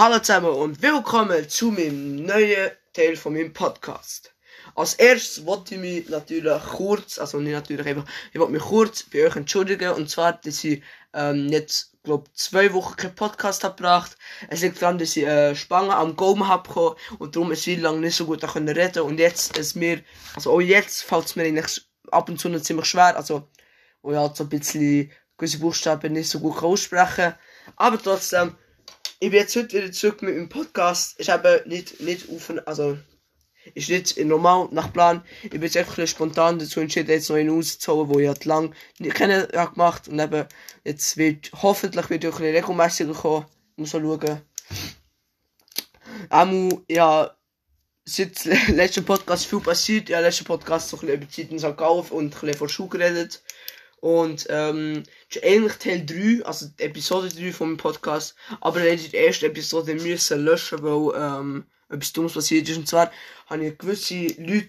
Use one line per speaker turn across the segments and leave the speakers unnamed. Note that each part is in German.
Hallo zusammen und willkommen zu meinem neuen Teil von meinem Podcast. Als erstes wollte ich mich natürlich kurz, also nicht natürlich einfach, ich wollte mich kurz bei euch entschuldigen und zwar, dass ich ähm, jetzt, glaube zwei Wochen keinen Podcast habe gebracht. Es liegt daran, dass ich äh, Spangen am Gaumen habe und darum ist ich lange nicht so gut können reden und jetzt ist mir, also auch jetzt fällt es mir eigentlich ab und zu noch ziemlich schwer, also wo ich halt so ein bisschen gewisse Buchstaben nicht so gut aussprechen. Aber trotzdem, ich bin jetzt heute wieder zurück mit meinem Podcast. Ich habe nicht, nicht auf, also, ist nicht normal nach Plan. Ich bin jetzt einfach ein spontan dazu entschieden, jetzt noch einen rauszuholen, wo ich halt lang nicht kennen ja, gemacht und eben, jetzt wird, hoffentlich wird auch ein regelmäßiger kommen. Muss mal schauen. Auch, ja, seit letzten Podcast viel passiert. Ja, letzten Podcast so ein bisschen über Zeit in St. Und ein bisschen von Schule geredet. Und ähm, ist eigentlich Teil 3, also Episode 3 von meinem Podcast. Aber leider die erste Episode müssen löschen, weil ähm, etwas Dummes passiert ist. Und zwar habe ich gewisse Leute,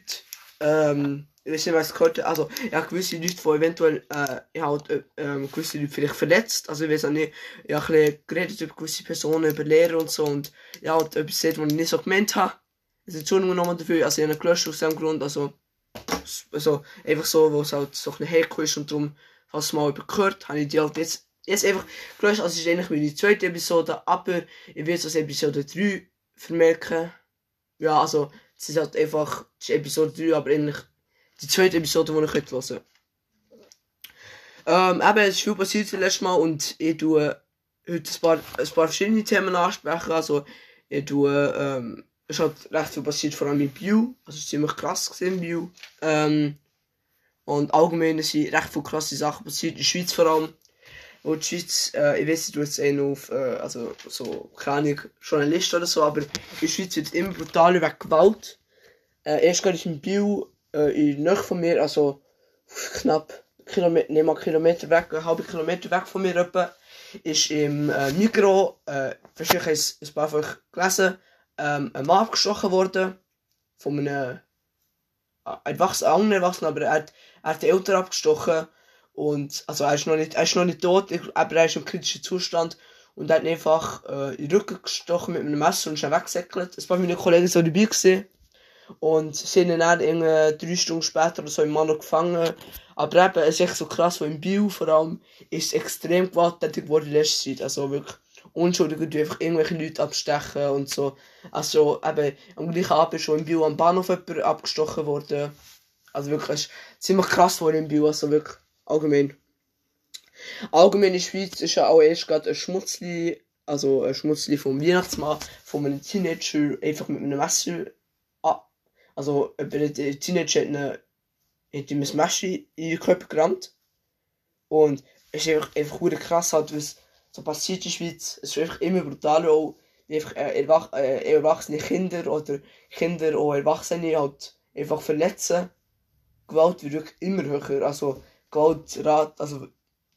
ähm, ich weiß nicht, was gehört also ja, gewisse Leute, die eventuell, äh, ich halt, äh, ähm, gewisse Leute vielleicht verletzt. Also ich weiß auch nicht, ich habe ein bisschen geredet über gewisse Personen, über Lehrer und so. Und ja, halt etwas gesagt, was ich nicht so gemeint habe. Also Entschuldigung nochmal dafür, also ich habe gelöscht aus dem Grund, also also einfach so, wo es halt so ein bisschen hergekommen ist und darum, falls mal übergehört, habe ich die halt jetzt, jetzt einfach gelöscht, also es ist eigentlich meine zweite Episode, aber ich werde es als Episode 3 vermerken. Ja, also, es ist halt einfach, es ist Episode 3, aber eigentlich die zweite Episode, die ich heute hören ähm, eben, es ist viel passiert das letzte Mal und ich tue heute ein paar, ein paar verschiedene Themen ansprechen, also ich tue, ähm, es hat recht viel passiert, vor allem in View. Also es ist ziemlich krass gesehen, View. Ähm, und allgemein sind recht viele krasse Sachen passiert, in der Schweiz vor allem. Wo die Schweiz, äh, ich weiß du jetzt eh auf, äh, also so, keine Journalist oder so, aber in der Schweiz wird immer brutaler wegen Gewalt. Äh, erst gerade ist in Biel, äh, in Nähe von mir, also knapp Kilometer, nicht mal Kilometer weg, einen halben Kilometer weg von mir etwa, ist im äh, Migros, äh, wahrscheinlich ein paar von euch gelesen, ähm, ein Mann abgestochen worden. Von einem äh, erwachsenen, erwachsenen, aber er hat, er hat die Eltern abgestochen. Und, also er ist noch nicht, er ist noch nicht tot, aber er ist im kritischen Zustand. Und er hat ihn einfach äh, in den Rücken gestochen mit einem Messer und ist dann weggesäckelt. Ein paar meiner Kollegen so dabei gesehen. Und sind dann irgendwie drei Stunden später oder so im Mann gefangen. Aber eben, es ist echt so krass, weil im Bio vor allem ist extrem gewalttätig geworden in letzter Zeit. Also wirklich Unschuldige, die einfach irgendwelche Leute abstechen und so. Also eben, am gleichen Abend ist schon im Bio am Bahnhof jemand abgestochen worden. Also wirklich, ziemlich krass geworden im Bio, also wirklich allgemein. Allgemein in der Schweiz ist ja auch erst gerade ein Schmutzli, also ein Schmutzli vom Weihnachtsmann, von einem Teenager einfach mit einem Messer ah, also der Teenager hat, eine, hat ihm ein Messer in den Körper gerammt. Und es ist einfach, einfach krass halt, was so passiert in der Schweiz. Es ist einfach immer brutal, auch einfach äh, erwach äh, erwachsene Kinder oder Kinder oder Erwachsene halt einfach verletzen. Gewalt wird wirklich immer höher. Also Gewaltrate, also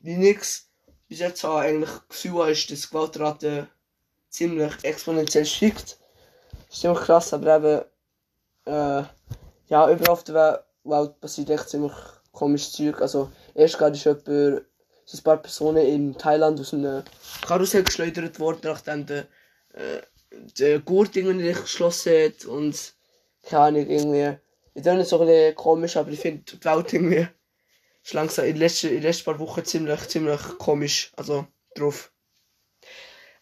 wie nix bis jetzt habe eigentlich Gefühl ist, dass Gewaltrate ziemlich exponentiell steigt. Das ist ziemlich krass, aber eben äh, ja, überall auf der Welt passiert echt ziemlich komisches Zeug. Also erst gerade ist jemand sind ein paar Personen in Thailand aus einem Karussell geschleudert worden, nachdem der, äh, der Gurt irgendwie nicht geschlossen hat und keine Ahnung, irgendwie. Ich finde es so ein bisschen komisch, aber ich finde die Welt irgendwie ist langsam in den letzten, in den letzten paar Wochen ziemlich, ziemlich komisch, also drauf.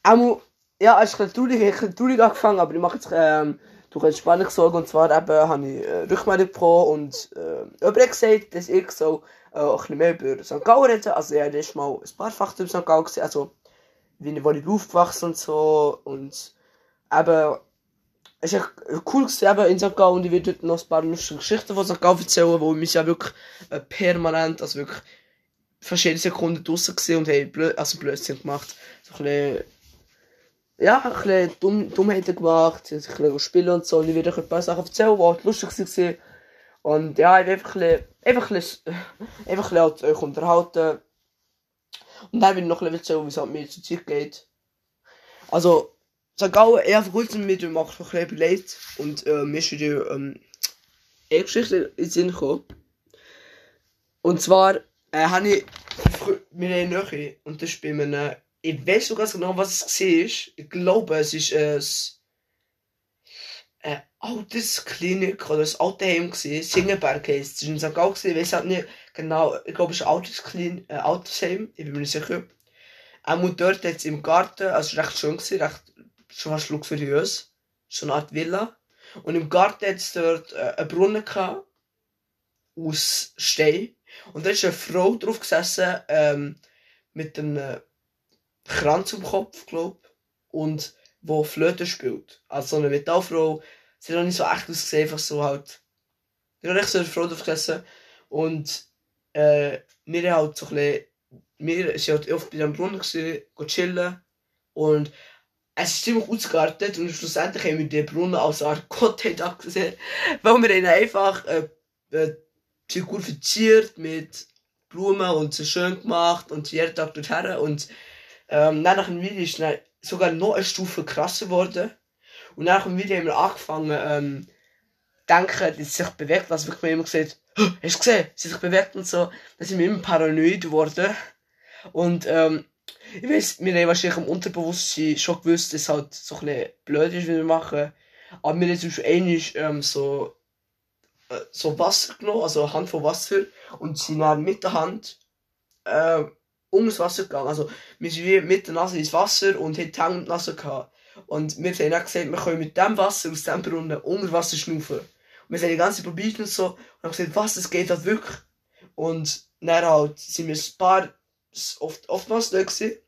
Auch, ja, es ist ein bisschen traurig, ich habe traurig angefangen, aber ich mache jetzt, ähm, durch eine Spannung gesorgt und zwar habe ich äh, Rückmeldung bekommen und äh, hat gesagt, dass ich so äh, ein bisschen mehr über St. Gallen reden. Also ja, das ist mal ein paar Fakten über St. Gallen gesehen, also wie wo ich aufgewachsen und so und eben es ist cool gewesen, eben in St. Gallen und ich werde noch ein paar lustige Geschichten von St. Gallen erzählen, wo wir ja wirklich äh, permanent, also wirklich verschiedene Sekunden draussen gesehen und haben blöd, also Blödsinn gemacht. So ein bisschen ja, ein bisschen Dumm, Dummheiten gemacht, ein bisschen spielen und so. Und ich werde euch ein paar Sachen erzählen, die halt lustig waren. Und ja, ich einfach ein einfach ein bisschen, einfach ein bisschen euch unterhalten. Und dann will ich noch ein bisschen erzählen, wie es halt mir zur Zeit geht. Also, Mit dem Max ein bisschen überlegt. Und äh, mir ist wieder ähm, eine Geschichte in den Sinn gekommen. Und zwar äh, habe ich, wir haben Nähe, und das ist bei einem ich weiß noch ganz genau, was es war. Ich glaube, es ist ein, eine Altersklinik oder ein Altersheim gewesen. Singenberg heisst es. Es war in St. Gallen, ich weiß halt nicht genau. Ich glaube, es ist ein Altersklinik, ein Altersheim. Ich bin mir nicht sicher. Auch dort jetzt im Garten, also recht schön gewesen, recht, schon fast luxuriös. So eine Art Villa. Und im Garten hat es dort äh, einen Brunnen gehabt. Aus Stein. Und da ist eine Frau drauf gesessen, ähm, mit einem Kranz um Kopf, glaub. Und wo Flöte spielt. Also eine Metallfrau. Sie hat auch nicht so echt ausgesehen, einfach so halt. Ich habe echt so eine Frau drauf gesessen. Und, äh, wir haben halt so ein bisschen, wir sind halt oft bei dem Brunnen gewesen, chillen. Und es ist ziemlich ausgeartet und schlussendlich haben wir den Brunnen als Art Gottheit angesehen. Weil wir ihn einfach, äh, äh, Figur verziert mit Blumen und so schön gemacht und jeden Tag dorthin. Und ähm, nach dem Video ist dann sogar noch eine Stufe krasser geworden. Und nach dem Video haben wir angefangen, ähm, denken, dass sich bewegt, was wirklich immer gesagt, oh, hast du gesehen, sie sich bewegt und so. Dann sind wir immer paranoid geworden. Und, ähm, ich weiß, wir haben wahrscheinlich im Unterbewusstsein schon gewusst, dass es halt so ein bisschen blöd ist, wie wir machen. Aber wir haben zum Beispiel einmal, ähm, so, äh, so Wasser genommen, also eine Hand von Wasser, und sind dann mit der Hand, äh, um das Wasser gegangen. Also, wir sind wie mit der Nase ins Wasser und haben die Hände und die Nase gehabt. Und wir haben dann gesagt, wir können mit dem Wasser aus dem Brunnen unter Wasser schnaufen. Und wir haben die ganze probiert und so. Und haben gesagt, was, das geht halt wirklich. Und dann halt sind wir ein paar, oft, oftmals da gewesen.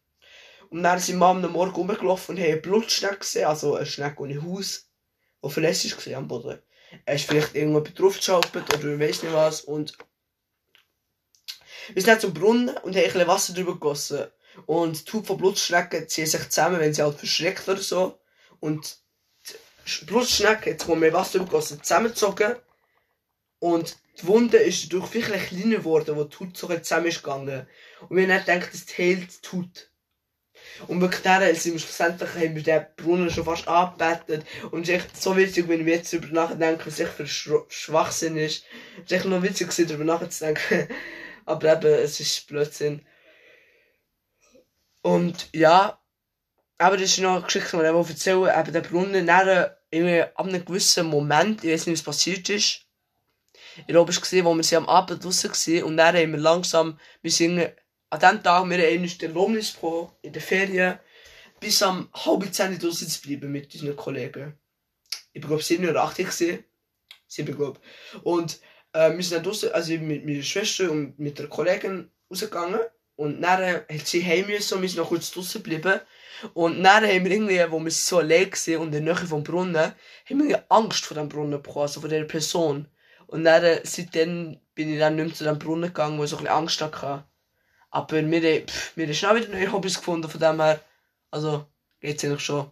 Und dann sind wir am Morgen rumgelaufen und haben eine Blutschnecke gesehen, also eine Schnecke ohne Haus, die verlässlich war am Boden. Er ist vielleicht irgendwo draufgeschaltet oder ich weiß nicht was. Und wir sind dann zum Brunnen und haben ein bisschen Wasser drüber gegossen. Und die Haut von Blutschnecken ziehen sich zusammen, wenn sie halt verschreckt oder so. Und die Blutschnecke, jetzt wo wir Wasser drüber gegossen, zusammengezogen. Und die Wunde ist dadurch viel kleiner geworden, wo die Haut so zusammen ist gegangen. Und wir haben dann gedacht, das heilt die Haut. Und wirklich dann sind wir schlussendlich, haben wir den Brunnen schon fast angebetet. Und es ist echt so witzig, wenn ich jetzt darüber nachdenke, was echt für Schwachsinn ist. Es ist echt noch witzig, darüber nachzudenken. Aber eben, es ist Blödsinn. Und ja, aber das ist noch eine Geschichte, die ich erzählen Eben der Brunnen, dann, irgendwie ab einem gewissen Moment, ich weiß nicht, was passiert ist. Ich glaube, es war, wo wir sie am Abend draussen waren. Und dann haben wir langsam, wir sind an dem Tag, wir haben einmal den Lohnis bekommen, in der Ferien, bis am halb zehn draussen zu bleiben mit unseren Kollegen. Ich glaube, sieben oder acht gewesen. Sieben, glaube Und, äh, wir sind dann draussen, also mit meiner Schwester und mit der Kollegin rausgegangen. Und dann hat sie heim müssen und wir sind noch kurz draussen geblieben. Und dann haben wir irgendwie, wo wir so allein waren und in der Nähe vom Brunnen, haben wir Angst vor dem Brunnen bekommen, also vor dieser Person. Und dann, seitdem bin ich dann nicht mehr zu dem Brunnen gegangen, wo ich so ein bisschen Angst hatte. Aber wir, pff, wir haben schnell wieder neue Hobbys gefunden, von dem her, also, geht's eigentlich schon.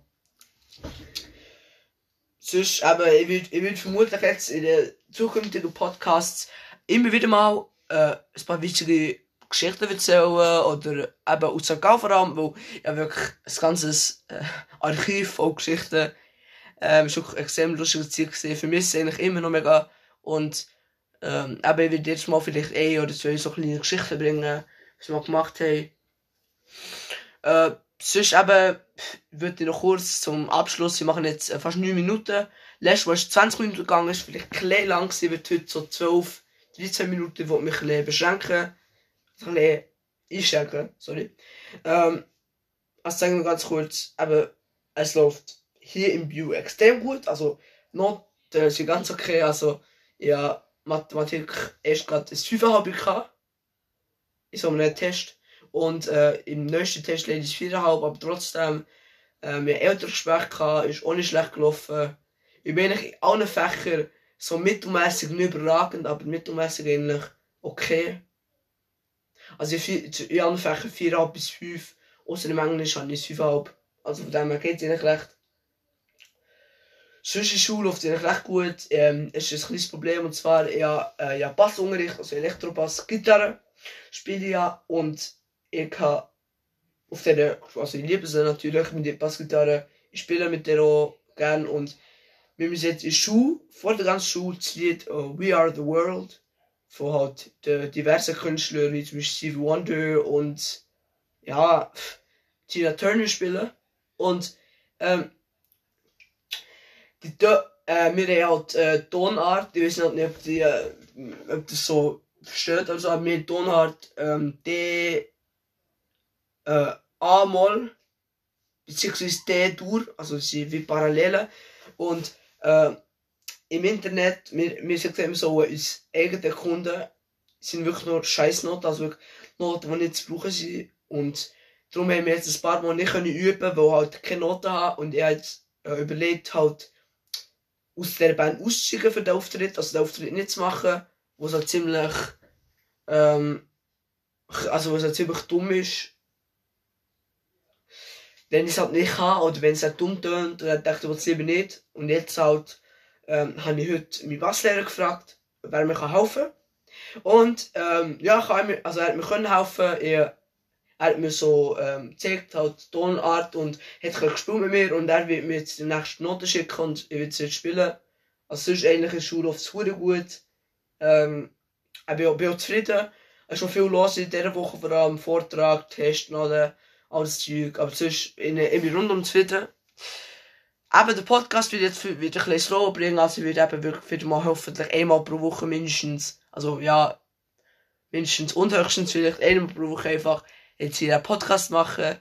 Sonst, aber ich würde ich vermutlich jetzt in den zukünftigen Podcasts immer wieder mal äh, ein paar wichtige Geschichten erzählen oder eben aus St. Gallen vor allem, wo ja wirklich ein ganzes äh, Archiv von Geschichten ähm, ist wirklich extrem lustige Zeit. Für mich ist es eigentlich immer noch mega und ähm, eben ich werde jetzt mal vielleicht ein oder zwei so kleine Geschichten bringen, was wir gemacht haben. Äh, sonst eben würde ich noch kurz zum Abschluss, wir machen jetzt äh, fast 9 Minuten. Letztes Mal ist 20 Minuten gegangen, ist vielleicht ein bisschen lang gewesen, wird heute so 12, 13 Minuten, wo mich ein bisschen beschränken. Ein bisschen einschränken, sorry. Ähm, also sagen wir ganz kurz, aber es läuft hier im View extrem gut, also Noten äh, sind ganz okay, also ja, Mathematik erst gerade das 5,5 gehabt. In so einem Test. Und äh, im nächsten Test leider ist 4,5, aber trotzdem, äh, wir Elterngespräch gehabt, ist auch nicht schlecht gelaufen. Ich bin eigentlich in allen Fächern so mittelmäßig nicht überragend, aber mittelmäßig eigentlich okay. Also in allen Fächern 4,5 bis 5. Außer im Englisch habe ich 5,5. Also von dem her geht es eigentlich recht. Sonst in der Schule läuft recht gut. Ähm, es ist ein kleines Problem und zwar ja, äh, ja Bassunterricht, also Elektrobass, Gitarre spiele ich ja und ich habe auf der, also ich liebe sie natürlich mit der Bassgitarre, ich spiele mit der auch gern und wir müssen jetzt in der vor der ganzen Schule, das Lied uh, We Are the World von halt den diversen Künstlern wie zum Beispiel Stevie Wonder und ja, Tina Turner spielen. Und ähm, die, äh, wir haben halt äh, Tonart, ich weiß halt nicht, ob, die, äh, ob das so versteht, also haben wir Tonart ähm, D, äh, A-Moll, beziehungsweise D-Dur, also sie wie Parallelen. Und äh, im Internet, wir, wir sagen immer so, uns eigene Kunden sind wirklich nur Scheißnoten, also wirklich Noten, die nicht zu brauchen sind. Und darum haben wir jetzt ein paar Mal nicht können üben, weil halt keine Noten haben. Und ich habe jetzt äh, überlegt, halt aus der Band auszusteigen für den Auftritt, also den Auftritt nicht zu machen, wo es halt ziemlich, ähm, also was halt ziemlich dumm ist. Wenn ich es halt nicht kann, oder wenn es halt dumm tönt, dann dachte ich, ich lieber nicht. Und jetzt halt, ähm, habe ich heute meinen Basslehrer gefragt, ob er mir helfen kann. Und ähm, ja, kann mir, also er hat mir können helfen. Er, er hat mir so ähm, gezeigt, halt Tonart und hat gespielt mit mir und er wird mir jetzt die nächste Note schicken und ich werde jetzt spielen. Also sonst eigentlich ist Schule oft super gut. Ähm, ich bin, bin auch zufrieden. Es ist schon viel los in dieser Woche, vor allem Vortrag, Testen, alle, alles Zeug. Aber sonst in, bin rundum zufrieden. Eben, der Podcast wird jetzt wird ein bisschen slower bringen, also ich werde eben wirklich wieder mal hoffentlich einmal pro Woche mindestens also ja, mindestens und höchstens vielleicht einmal pro Woche einfach jetzt hier einen Podcast machen.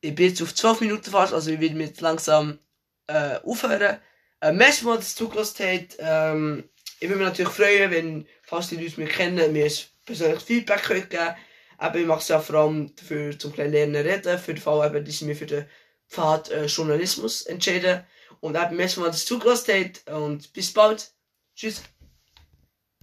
Ich bin jetzt auf 12 Minuten fast, also ich will mir jetzt langsam äh, aufhören. Äh, merci dass ihr zugelassen habt. Ähm, ich würde mich natürlich freuen, wenn, falls die Leute mich kennen, mir ein persönliches Feedback geben Aber ich mache es ja vor allem dafür zum kleinen Lernen reden, für den Fall, eben, dass ich mich für den Pfad äh, Journalismus entscheiden. Und eben merci dass ihr zugelassen habt und bis bald. Tschüss.